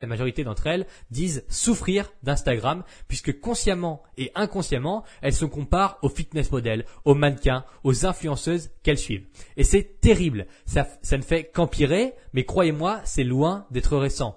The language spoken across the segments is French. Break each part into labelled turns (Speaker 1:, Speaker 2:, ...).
Speaker 1: La majorité d'entre elles disent souffrir d'Instagram puisque consciemment et inconsciemment, elles se comparent aux fitness models, aux mannequins, aux influenceuses qu'elles suivent. Et c'est terrible. Ça, ça ne fait qu'empirer, mais croyez-moi, c'est loin d'être récent.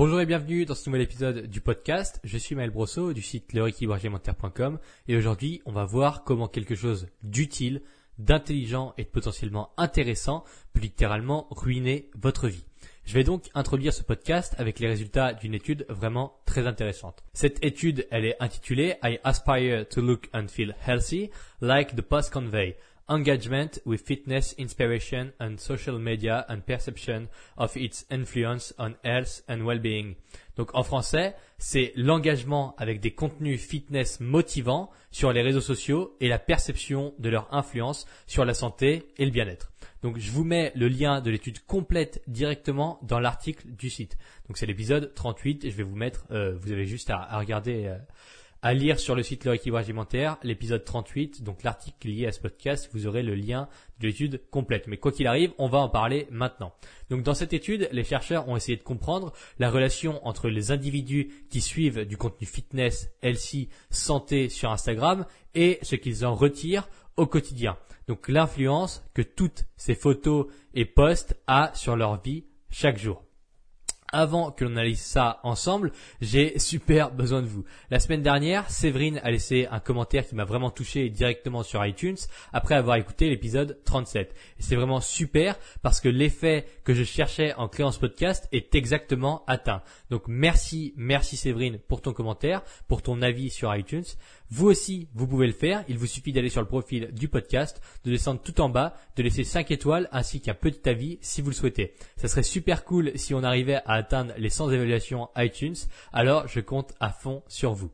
Speaker 1: Bonjour et bienvenue dans ce nouvel épisode du podcast. Je suis Maël Brosseau du site leréquilibragealimentaire.com et aujourd'hui on va voir comment quelque chose d'utile, d'intelligent et de potentiellement intéressant peut littéralement ruiner votre vie. Je vais donc introduire ce podcast avec les résultats d'une étude vraiment très intéressante. Cette étude, elle est intitulée I aspire to look and feel healthy like the post convey engagement with fitness, inspiration, and social media and perception of its influence on health and well-being. Donc en français, c'est l'engagement avec des contenus fitness motivants sur les réseaux sociaux et la perception de leur influence sur la santé et le bien-être. Donc je vous mets le lien de l'étude complète directement dans l'article du site. Donc c'est l'épisode 38 et je vais vous mettre, euh, vous avez juste à, à regarder. Euh, à lire sur le site Le Rééquilibrage Alimentaire, l'épisode 38, donc l'article lié à ce podcast, vous aurez le lien de l'étude complète. Mais quoi qu'il arrive, on va en parler maintenant. Donc dans cette étude, les chercheurs ont essayé de comprendre la relation entre les individus qui suivent du contenu fitness, healthy, santé sur Instagram et ce qu'ils en retirent au quotidien. Donc l'influence que toutes ces photos et posts a sur leur vie chaque jour avant que l'on analyse ça ensemble, j'ai super besoin de vous. La semaine dernière, Séverine a laissé un commentaire qui m'a vraiment touché directement sur iTunes après avoir écouté l'épisode 37. Et c'est vraiment super parce que l'effet que je cherchais en créant ce podcast est exactement atteint. Donc merci, merci Séverine pour ton commentaire, pour ton avis sur iTunes. Vous aussi, vous pouvez le faire. Il vous suffit d'aller sur le profil du podcast, de descendre tout en bas, de laisser 5 étoiles ainsi qu'un petit avis si vous le souhaitez. Ça serait super cool si on arrivait à atteindre les 100 évaluations iTunes. Alors, je compte à fond sur vous.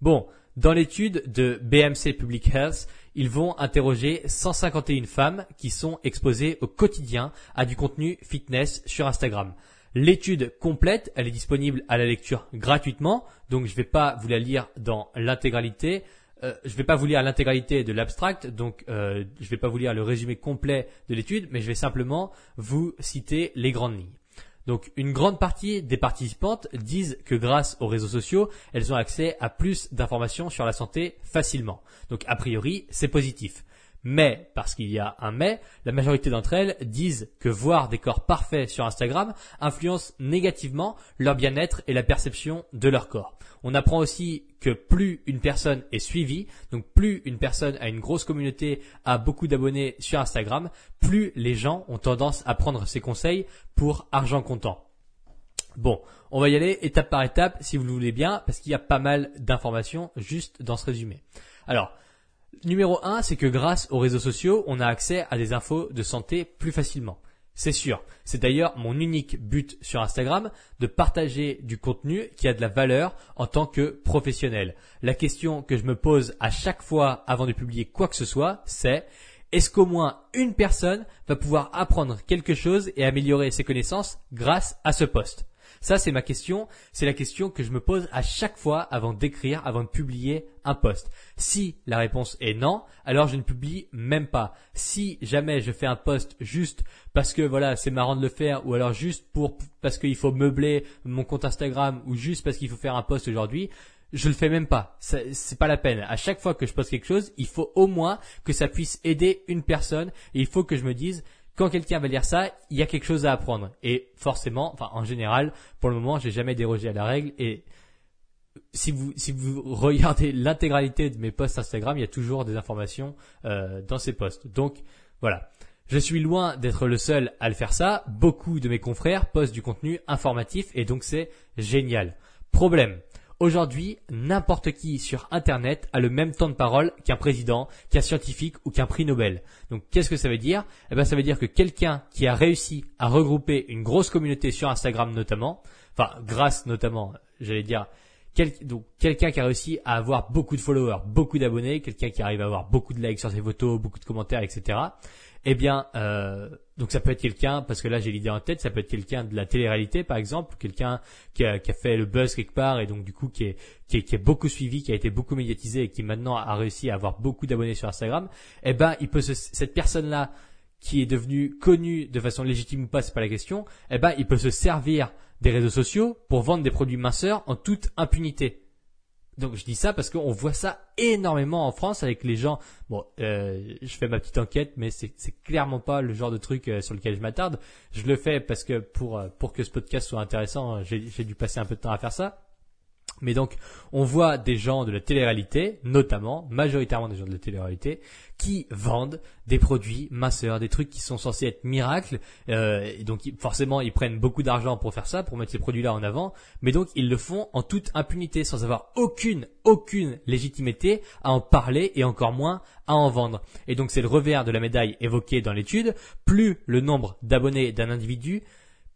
Speaker 1: Bon, dans l'étude de BMC Public Health, ils vont interroger 151 femmes qui sont exposées au quotidien à du contenu fitness sur Instagram. L'étude complète, elle est disponible à la lecture gratuitement, donc je ne vais pas vous la lire dans l'intégralité. Euh, je ne vais pas vous lire l'intégralité de l'abstract, donc euh, je ne vais pas vous lire le résumé complet de l'étude, mais je vais simplement vous citer les grandes lignes. Donc une grande partie des participantes disent que grâce aux réseaux sociaux, elles ont accès à plus d'informations sur la santé facilement. Donc a priori, c'est positif. Mais, parce qu'il y a un mais, la majorité d'entre elles disent que voir des corps parfaits sur Instagram influence négativement leur bien-être et la perception de leur corps. On apprend aussi que plus une personne est suivie, donc plus une personne a une grosse communauté, a beaucoup d'abonnés sur Instagram, plus les gens ont tendance à prendre ses conseils pour argent comptant. Bon, on va y aller étape par étape si vous le voulez bien, parce qu'il y a pas mal d'informations juste dans ce résumé. Alors, Numéro 1, c'est que grâce aux réseaux sociaux, on a accès à des infos de santé plus facilement. C'est sûr. C'est d'ailleurs mon unique but sur Instagram de partager du contenu qui a de la valeur en tant que professionnel. La question que je me pose à chaque fois avant de publier quoi que ce soit, c'est est-ce qu'au moins une personne va pouvoir apprendre quelque chose et améliorer ses connaissances grâce à ce post? Ça, c'est ma question. C'est la question que je me pose à chaque fois avant d'écrire, avant de publier un post. Si la réponse est non, alors je ne publie même pas. Si jamais je fais un post juste parce que voilà, c'est marrant de le faire, ou alors juste pour parce qu'il faut meubler mon compte Instagram, ou juste parce qu'il faut faire un post aujourd'hui, je le fais même pas. C'est pas la peine. À chaque fois que je poste quelque chose, il faut au moins que ça puisse aider une personne. Et il faut que je me dise, quand quelqu'un va lire ça, il y a quelque chose à apprendre. Et forcément, enfin en général, pour le moment, j'ai jamais dérogé à la règle. Et si vous si vous regardez l'intégralité de mes posts Instagram, il y a toujours des informations euh, dans ces posts. Donc voilà. Je suis loin d'être le seul à le faire ça. Beaucoup de mes confrères postent du contenu informatif et donc c'est génial. Problème. Aujourd'hui, n'importe qui sur Internet a le même temps de parole qu'un président, qu'un scientifique ou qu'un prix Nobel. Donc qu'est-ce que ça veut dire? Eh ben ça veut dire que quelqu'un qui a réussi à regrouper une grosse communauté sur Instagram notamment, enfin grâce notamment, j'allais dire, donc quelqu'un qui a réussi à avoir beaucoup de followers, beaucoup d'abonnés, quelqu'un qui arrive à avoir beaucoup de likes sur ses photos, beaucoup de commentaires, etc. Eh bien, euh, donc ça peut être quelqu'un, parce que là j'ai l'idée en tête, ça peut être quelqu'un de la télé-réalité par exemple, quelqu'un qui a, qui a, fait le buzz quelque part et donc du coup qui est, qui est, qui est beaucoup suivi, qui a été beaucoup médiatisé et qui maintenant a réussi à avoir beaucoup d'abonnés sur Instagram. Eh ben, il peut se, cette personne-là qui est devenue connue de façon légitime ou pas, c'est pas la question. Eh ben, il peut se servir des réseaux sociaux pour vendre des produits minceurs en toute impunité. Donc je dis ça parce qu'on voit ça énormément en France avec les gens. Bon, euh, je fais ma petite enquête, mais c'est clairement pas le genre de truc euh, sur lequel je m'attarde. Je le fais parce que pour euh, pour que ce podcast soit intéressant, j'ai dû passer un peu de temps à faire ça. Mais donc, on voit des gens de la télé-réalité, notamment, majoritairement des gens de la télé-réalité, qui vendent des produits minceurs, des trucs qui sont censés être miracles. Euh, donc, forcément, ils prennent beaucoup d'argent pour faire ça, pour mettre ces produits-là en avant. Mais donc, ils le font en toute impunité, sans avoir aucune, aucune légitimité à en parler et encore moins à en vendre. Et donc, c'est le revers de la médaille évoqué dans l'étude. Plus le nombre d'abonnés d'un individu,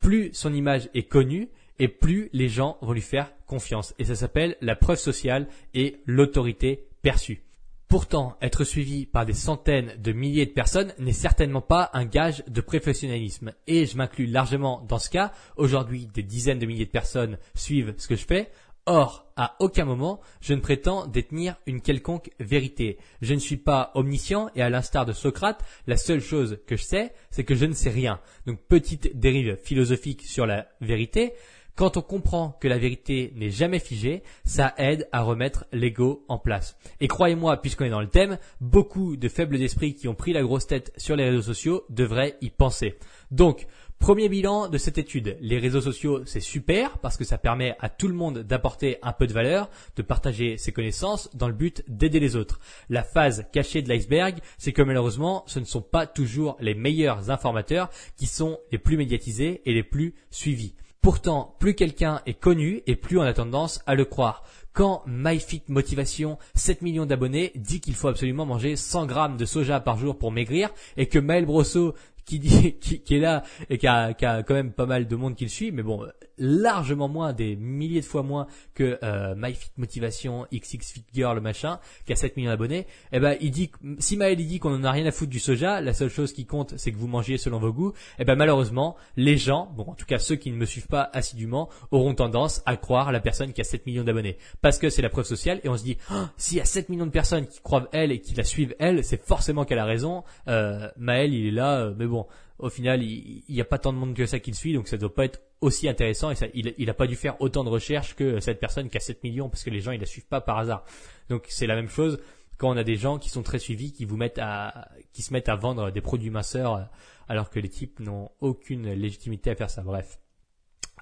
Speaker 1: plus son image est connue, et plus les gens vont lui faire confiance. Et ça s'appelle la preuve sociale et l'autorité perçue. Pourtant, être suivi par des centaines de milliers de personnes n'est certainement pas un gage de professionnalisme. Et je m'inclus largement dans ce cas. Aujourd'hui, des dizaines de milliers de personnes suivent ce que je fais. Or, à aucun moment, je ne prétends détenir une quelconque vérité. Je ne suis pas omniscient et à l'instar de Socrate, la seule chose que je sais, c'est que je ne sais rien. Donc, petite dérive philosophique sur la vérité. Quand on comprend que la vérité n'est jamais figée, ça aide à remettre l'ego en place. Et croyez-moi, puisqu'on est dans le thème, beaucoup de faibles d'esprit qui ont pris la grosse tête sur les réseaux sociaux devraient y penser. Donc, Premier bilan de cette étude. Les réseaux sociaux, c'est super parce que ça permet à tout le monde d'apporter un peu de valeur, de partager ses connaissances dans le but d'aider les autres. La phase cachée de l'iceberg, c'est que malheureusement, ce ne sont pas toujours les meilleurs informateurs qui sont les plus médiatisés et les plus suivis. Pourtant, plus quelqu'un est connu et plus on a tendance à le croire. Quand MyFit Motivation, 7 millions d'abonnés, dit qu'il faut absolument manger 100 grammes de soja par jour pour maigrir et que Maël Brosso qui dit qui, est là et qui a, qui a, quand même pas mal de monde qui le suit, mais bon, largement moins, des milliers de fois moins que euh, MyFit Motivation, XX Fit Girl, machin, qui a 7 millions d'abonnés. Eh ben, il dit, si Maël il dit qu'on en a rien à foutre du soja, la seule chose qui compte, c'est que vous mangiez selon vos goûts. Eh ben, malheureusement, les gens, bon, en tout cas ceux qui ne me suivent pas assidûment, auront tendance à croire la personne qui a 7 millions d'abonnés, parce que c'est la preuve sociale. Et on se dit, oh, s'il y a 7 millions de personnes qui croient elle et qui la suivent elle, c'est forcément qu'elle a raison. Euh, Maël, il est là, euh, mais bon, au final, il n'y a pas tant de monde que ça qui le suit, donc ça doit pas être aussi intéressant et il, il a pas dû faire autant de recherches que cette personne qui a 7 millions parce que les gens ils la suivent pas par hasard. Donc c'est la même chose quand on a des gens qui sont très suivis, qui vous mettent à, qui se mettent à vendre des produits minceurs alors que les types n'ont aucune légitimité à faire ça. Bref.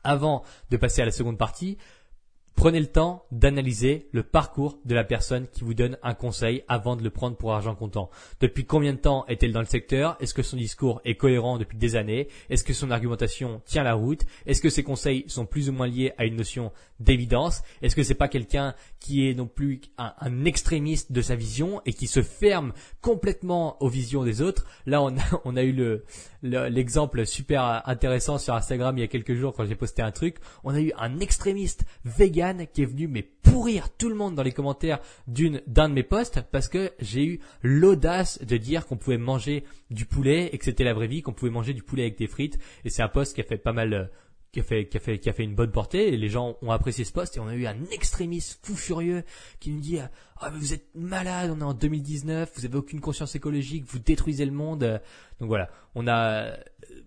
Speaker 1: Avant de passer à la seconde partie, Prenez le temps d'analyser le parcours de la personne qui vous donne un conseil avant de le prendre pour argent comptant. Depuis combien de temps est-elle dans le secteur? Est-ce que son discours est cohérent depuis des années? Est-ce que son argumentation tient la route? Est-ce que ses conseils sont plus ou moins liés à une notion d'évidence? Est-ce que c'est pas quelqu'un qui est non plus un, extrémiste de sa vision et qui se ferme complètement aux visions des autres? Là, on a, eu le, l'exemple super intéressant sur Instagram il y a quelques jours quand j'ai posté un truc. On a eu un extrémiste vegan qui est venu mais pourrir tout le monde dans les commentaires d'une d'un de mes posts parce que j'ai eu l'audace de dire qu'on pouvait manger du poulet et que c'était la vraie vie, qu'on pouvait manger du poulet avec des frites. Et c'est un post qui a fait pas mal euh, qui a fait qui fait qui a fait une bonne portée et les gens ont apprécié ce post et on a eu un extrémiste fou furieux qui nous dit ah mais vous êtes malade on est en 2019 vous avez aucune conscience écologique vous détruisez le monde donc voilà on a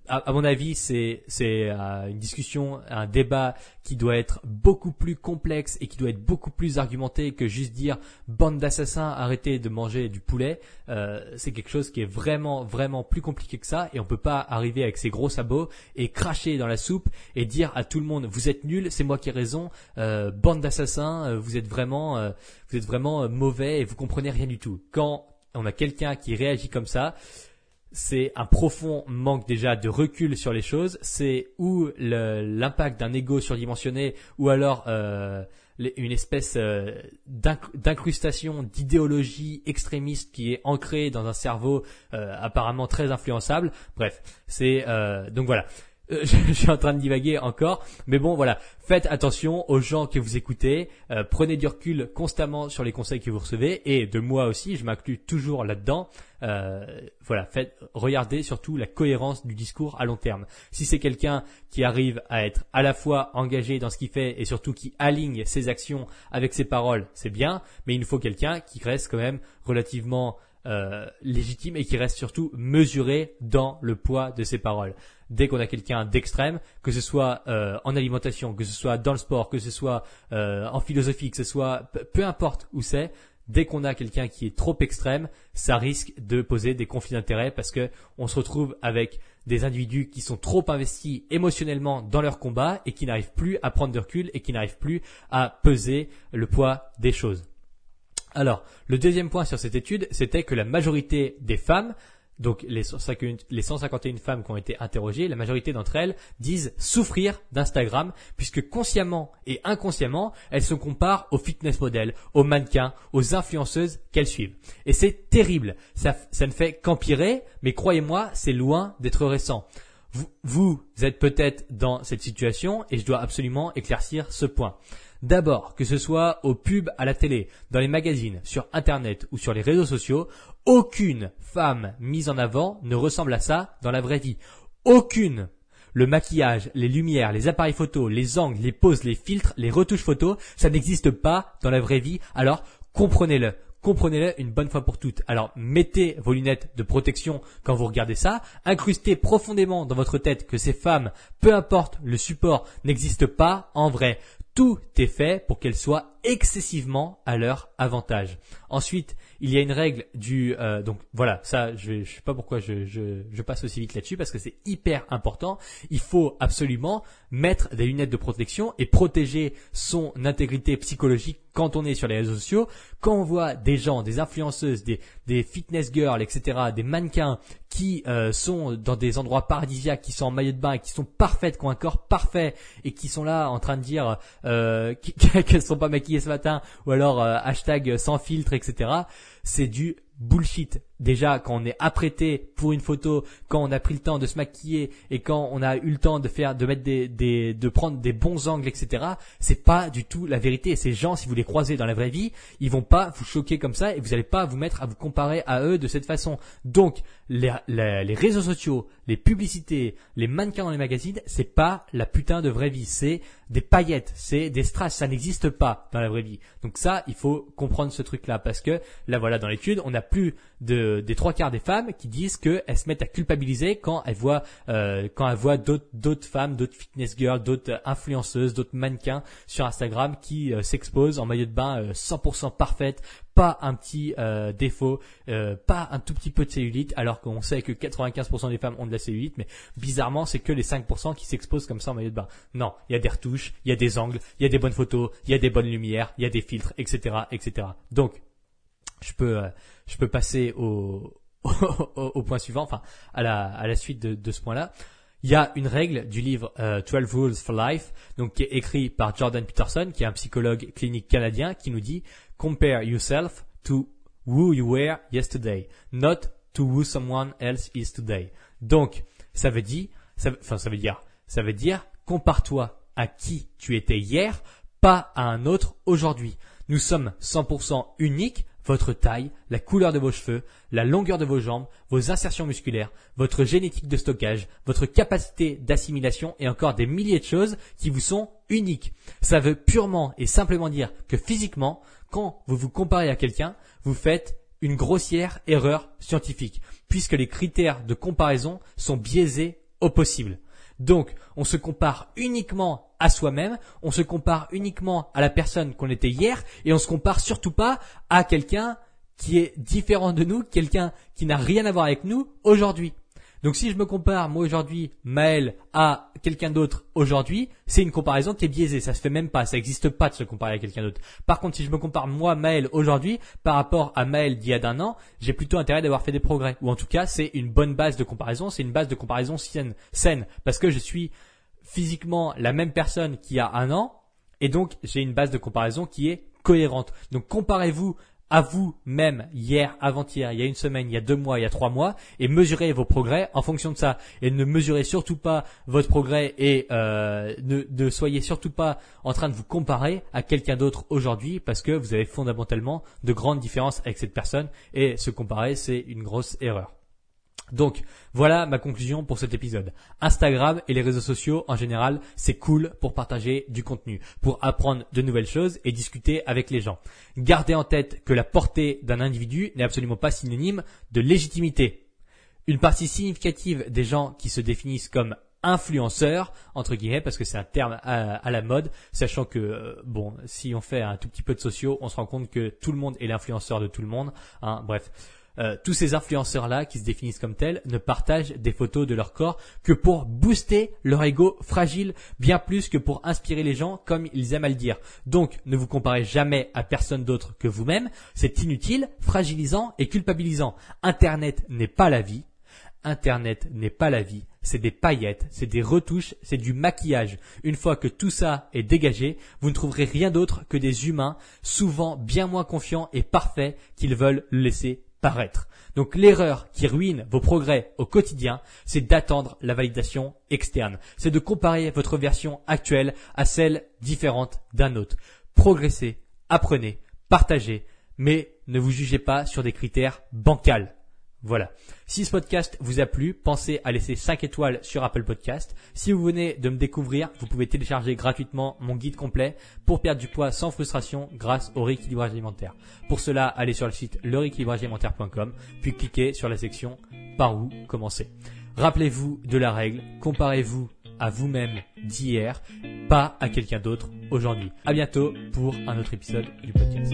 Speaker 1: à, mon avis, c'est c'est euh, une discussion, un débat qui doit être beaucoup plus complexe et qui doit être beaucoup plus argumenté que juste dire bande d'assassins, arrêtez de manger du poulet. Euh, c'est quelque chose qui est vraiment vraiment plus compliqué que ça et on peut pas arriver avec ses gros sabots et cracher dans la soupe et dire à tout le monde vous êtes nuls, c'est moi qui ai raison, euh, bande d'assassins, vous êtes vraiment vous êtes vraiment mauvais et vous comprenez rien du tout. Quand on a quelqu'un qui réagit comme ça, c'est un profond manque déjà de recul sur les choses. C'est ou l'impact d'un ego surdimensionné, ou alors euh, une espèce euh, d'inc- d'incrustation d'idéologie extrémiste qui est ancrée dans un cerveau euh, apparemment très influençable. Bref, c'est euh, donc voilà. Euh, je, suis en train de divaguer encore, mais bon voilà, faites attention aux gens que vous écoutez, euh, prenez du recul constamment sur les conseils que vous recevez. Et de moi aussi, je m'inclus toujours là-dedans. Euh, voilà, faites regardez surtout la cohérence du discours à long terme. Si c'est quelqu'un qui arrive à être à la fois engagé dans ce qu'il fait et surtout qui aligne ses actions avec ses paroles, c'est bien, mais il nous faut quelqu'un qui reste quand même relativement euh, légitime et qui reste surtout mesuré dans le poids de ses paroles. Dès qu'on a quelqu'un d'extrême, que ce soit euh, en alimentation, que ce soit dans le sport, que ce soit euh, en philosophie, que ce soit peu- importe où c'est, dès qu'on a quelqu'un qui est trop extrême, ça risque de poser des conflits d'intérêts parce que on se retrouve avec des individus qui sont trop investis émotionnellement dans leur combat et qui n'arrivent plus à prendre de recul et qui n'arrivent plus à peser le poids des choses. Alors, le deuxième point sur cette étude, c'était que la majorité des femmes, donc les 151 les 151 femmes qui ont été interrogées, la majorité d'entre elles disent souffrir d'Instagram, puisque consciemment et inconsciemment, elles se comparent aux fitness models, aux mannequins, aux influenceuses qu'elles suivent. Et c'est terrible. Ça, ne fait qu'empirer, mais croyez-moi, c'est loin d'être récent. Vous êtes peut-être dans cette situation et je dois absolument éclaircir ce point. D'abord, que ce soit aux pubs à la télé, dans les magazines, sur Internet ou sur les réseaux sociaux, aucune femme mise en avant ne ressemble à ça dans la vraie vie. Aucune. Le maquillage, les lumières, les appareils photos, les angles, les poses, les filtres, les retouches photos, ça n'existe pas dans la vraie vie. Alors, comprenez-le. Comprenez-le une bonne fois pour toutes. Alors, mettez vos lunettes de protection quand vous regardez ça. Incrustez profondément dans votre tête que ces femmes, peu importe le support, n'existent pas en vrai. Tout est fait pour qu'elles soient excessivement à leur avantage. Ensuite, il y a une règle du euh, donc voilà ça je ne sais pas pourquoi je, je, passe aussi vite là-dessus parce que c'est hyper important. Il faut absolument mettre des lunettes de protection et protéger son intégrité psychologique quand on est sur les réseaux sociaux. Quand on voit des gens, des influenceuses, des, des fitness girls, etc., des mannequins qui euh, sont dans des endroits paradisiaques, qui sont en maillot de bain et qui sont parfaites, qui ont un corps parfait et qui sont là en train de dire euh, qu'elles sont pas maquillées ce matin ou alors euh, hashtag sans filtre, etc. C'est du bullshit. Déjà, quand on est apprêté pour une photo, quand on a pris le temps de se maquiller et quand on a eu le temps de faire, de mettre des, des de prendre des bons angles, etc. C'est pas du tout la vérité. Ces gens, si vous les croisez dans la vraie vie, ils vont pas vous choquer comme ça et vous n'allez pas vous mettre à vous comparer à eux de cette façon. Donc, les, les, les réseaux sociaux, les publicités, les mannequins dans les magazines, c'est pas la putain de vraie vie. C'est des paillettes, c'est des strass. Ça n'existe pas dans la vraie vie. Donc ça, il faut comprendre ce truc-là parce que là, voilà, dans l'étude, on a plus de, des trois quarts des femmes qui disent qu'elles se mettent à culpabiliser quand elles voient, euh, quand elles voient d'autres, d'autres femmes, d'autres fitness girls, d'autres euh, influenceuses, d'autres mannequins sur Instagram qui euh, s'exposent en maillot de bain euh, 100% parfaite, pas un petit euh, défaut, euh, pas un tout petit peu de cellulite, alors qu'on sait que 95% des femmes ont de la cellulite, mais bizarrement, c'est que les 5% qui s'exposent comme ça en maillot de bain. Non, il y a des retouches, il y a des angles, il y a des bonnes photos, il y a des bonnes lumières, il y a des filtres, etc., etc. Donc, je peux, euh, je peux passer au, au, point suivant, enfin à la, suite de, ce point-là. Il y a une règle du livre euh, 12 Rules for Life, donc qui est écrit par Jordan Peterson, qui est un psychologue clinique canadien, qui nous dit Compare yourself to who you were yesterday, not to who someone else is today. Donc, ça veut dire, ça, enfin ça veut dire, ça veut dire compare-toi à qui tu étais hier, pas à un autre aujourd'hui. Nous sommes 100% uniques, votre taille, la couleur de vos cheveux, la longueur de vos jambes, vos insertions musculaires, votre génétique de stockage, votre capacité d'assimilation et encore des milliers de choses qui vous sont uniques. Ça veut purement et simplement dire que physiquement, quand vous vous comparez à quelqu'un, vous faites une grossière erreur scientifique, puisque les critères de comparaison sont biaisés au possible. Donc, on se compare uniquement à soi-même, on se compare uniquement à la personne qu'on était hier, et on se compare surtout pas à quelqu'un qui est différent de nous, quelqu'un qui n'a rien à voir avec nous aujourd'hui. Donc si je me compare moi aujourd'hui, Maël, à quelqu'un d'autre aujourd'hui, c'est une comparaison qui est biaisée. Ça se fait même pas, ça n'existe pas de se comparer à quelqu'un d'autre. Par contre, si je me compare moi, Maël, aujourd'hui, par rapport à Maël d'il y a d'un an, j'ai plutôt intérêt d'avoir fait des progrès. Ou en tout cas, c'est une bonne base de comparaison, c'est une base de comparaison saine, saine. Parce que je suis physiquement la même personne qu'il y a un an, Et donc, j'ai une base de comparaison qui est cohérente. Donc, comparez-vous à vous-même hier, avant-hier, il y a une semaine, il y a deux mois, il y a trois mois, et mesurez vos progrès en fonction de ça. Et ne mesurez surtout pas votre progrès et euh, ne, ne soyez surtout pas en train de vous comparer à quelqu'un d'autre aujourd'hui parce que vous avez fondamentalement de grandes différences avec cette personne et se comparer, c'est une grosse erreur. Donc voilà ma conclusion pour cet épisode. Instagram et les réseaux sociaux en général, c'est cool pour partager du contenu, pour apprendre de nouvelles choses et discuter avec les gens. Gardez en tête que la portée d'un individu n'est absolument pas synonyme de légitimité. Une partie significative des gens qui se définissent comme influenceurs entre guillemets parce que c'est un terme à, la mode sachant que euh, bon si on fait un tout petit peu de sociaux on se rend compte que tout le monde est l'influenceur de tout le monde hein, bref euh, tous ces influenceurs-là qui se définissent comme tels ne partagent des photos de leur corps que pour booster leur ego fragile, bien plus que pour inspirer les gens comme ils aiment à le dire. Donc, ne vous comparez jamais à personne d'autre que vous-même. C'est inutile, fragilisant et culpabilisant. Internet n'est pas la vie. Internet n'est pas la vie, c'est des paillettes, c'est des retouches, c'est du maquillage. Une fois que tout ça est dégagé, vous ne trouverez rien d'autre que des humains, souvent bien moins confiants et parfaits qu'ils veulent le laisser Donc l'erreur qui ruine vos progrès au quotidien, c'est d'attendre la validation externe. C'est de comparer votre version actuelle à celle différente d'un autre. Progressez, apprenez, partagez, mais ne vous jugez pas sur des critères bancals. Voilà. Si ce podcast vous a plu, pensez à laisser 5 étoiles sur Apple Podcast. Si vous venez de me découvrir, vous pouvez télécharger gratuitement mon guide complet pour perdre du poids sans frustration grâce au rééquilibrage alimentaire. Pour cela, allez sur le site lerééquilibragealimentaire.com, puis cliquez sur la section par où commencer. Rappelez-vous de la règle, comparez-vous à vous-même d'hier, pas à quelqu'un d'autre aujourd'hui. À bientôt pour un autre épisode du podcast.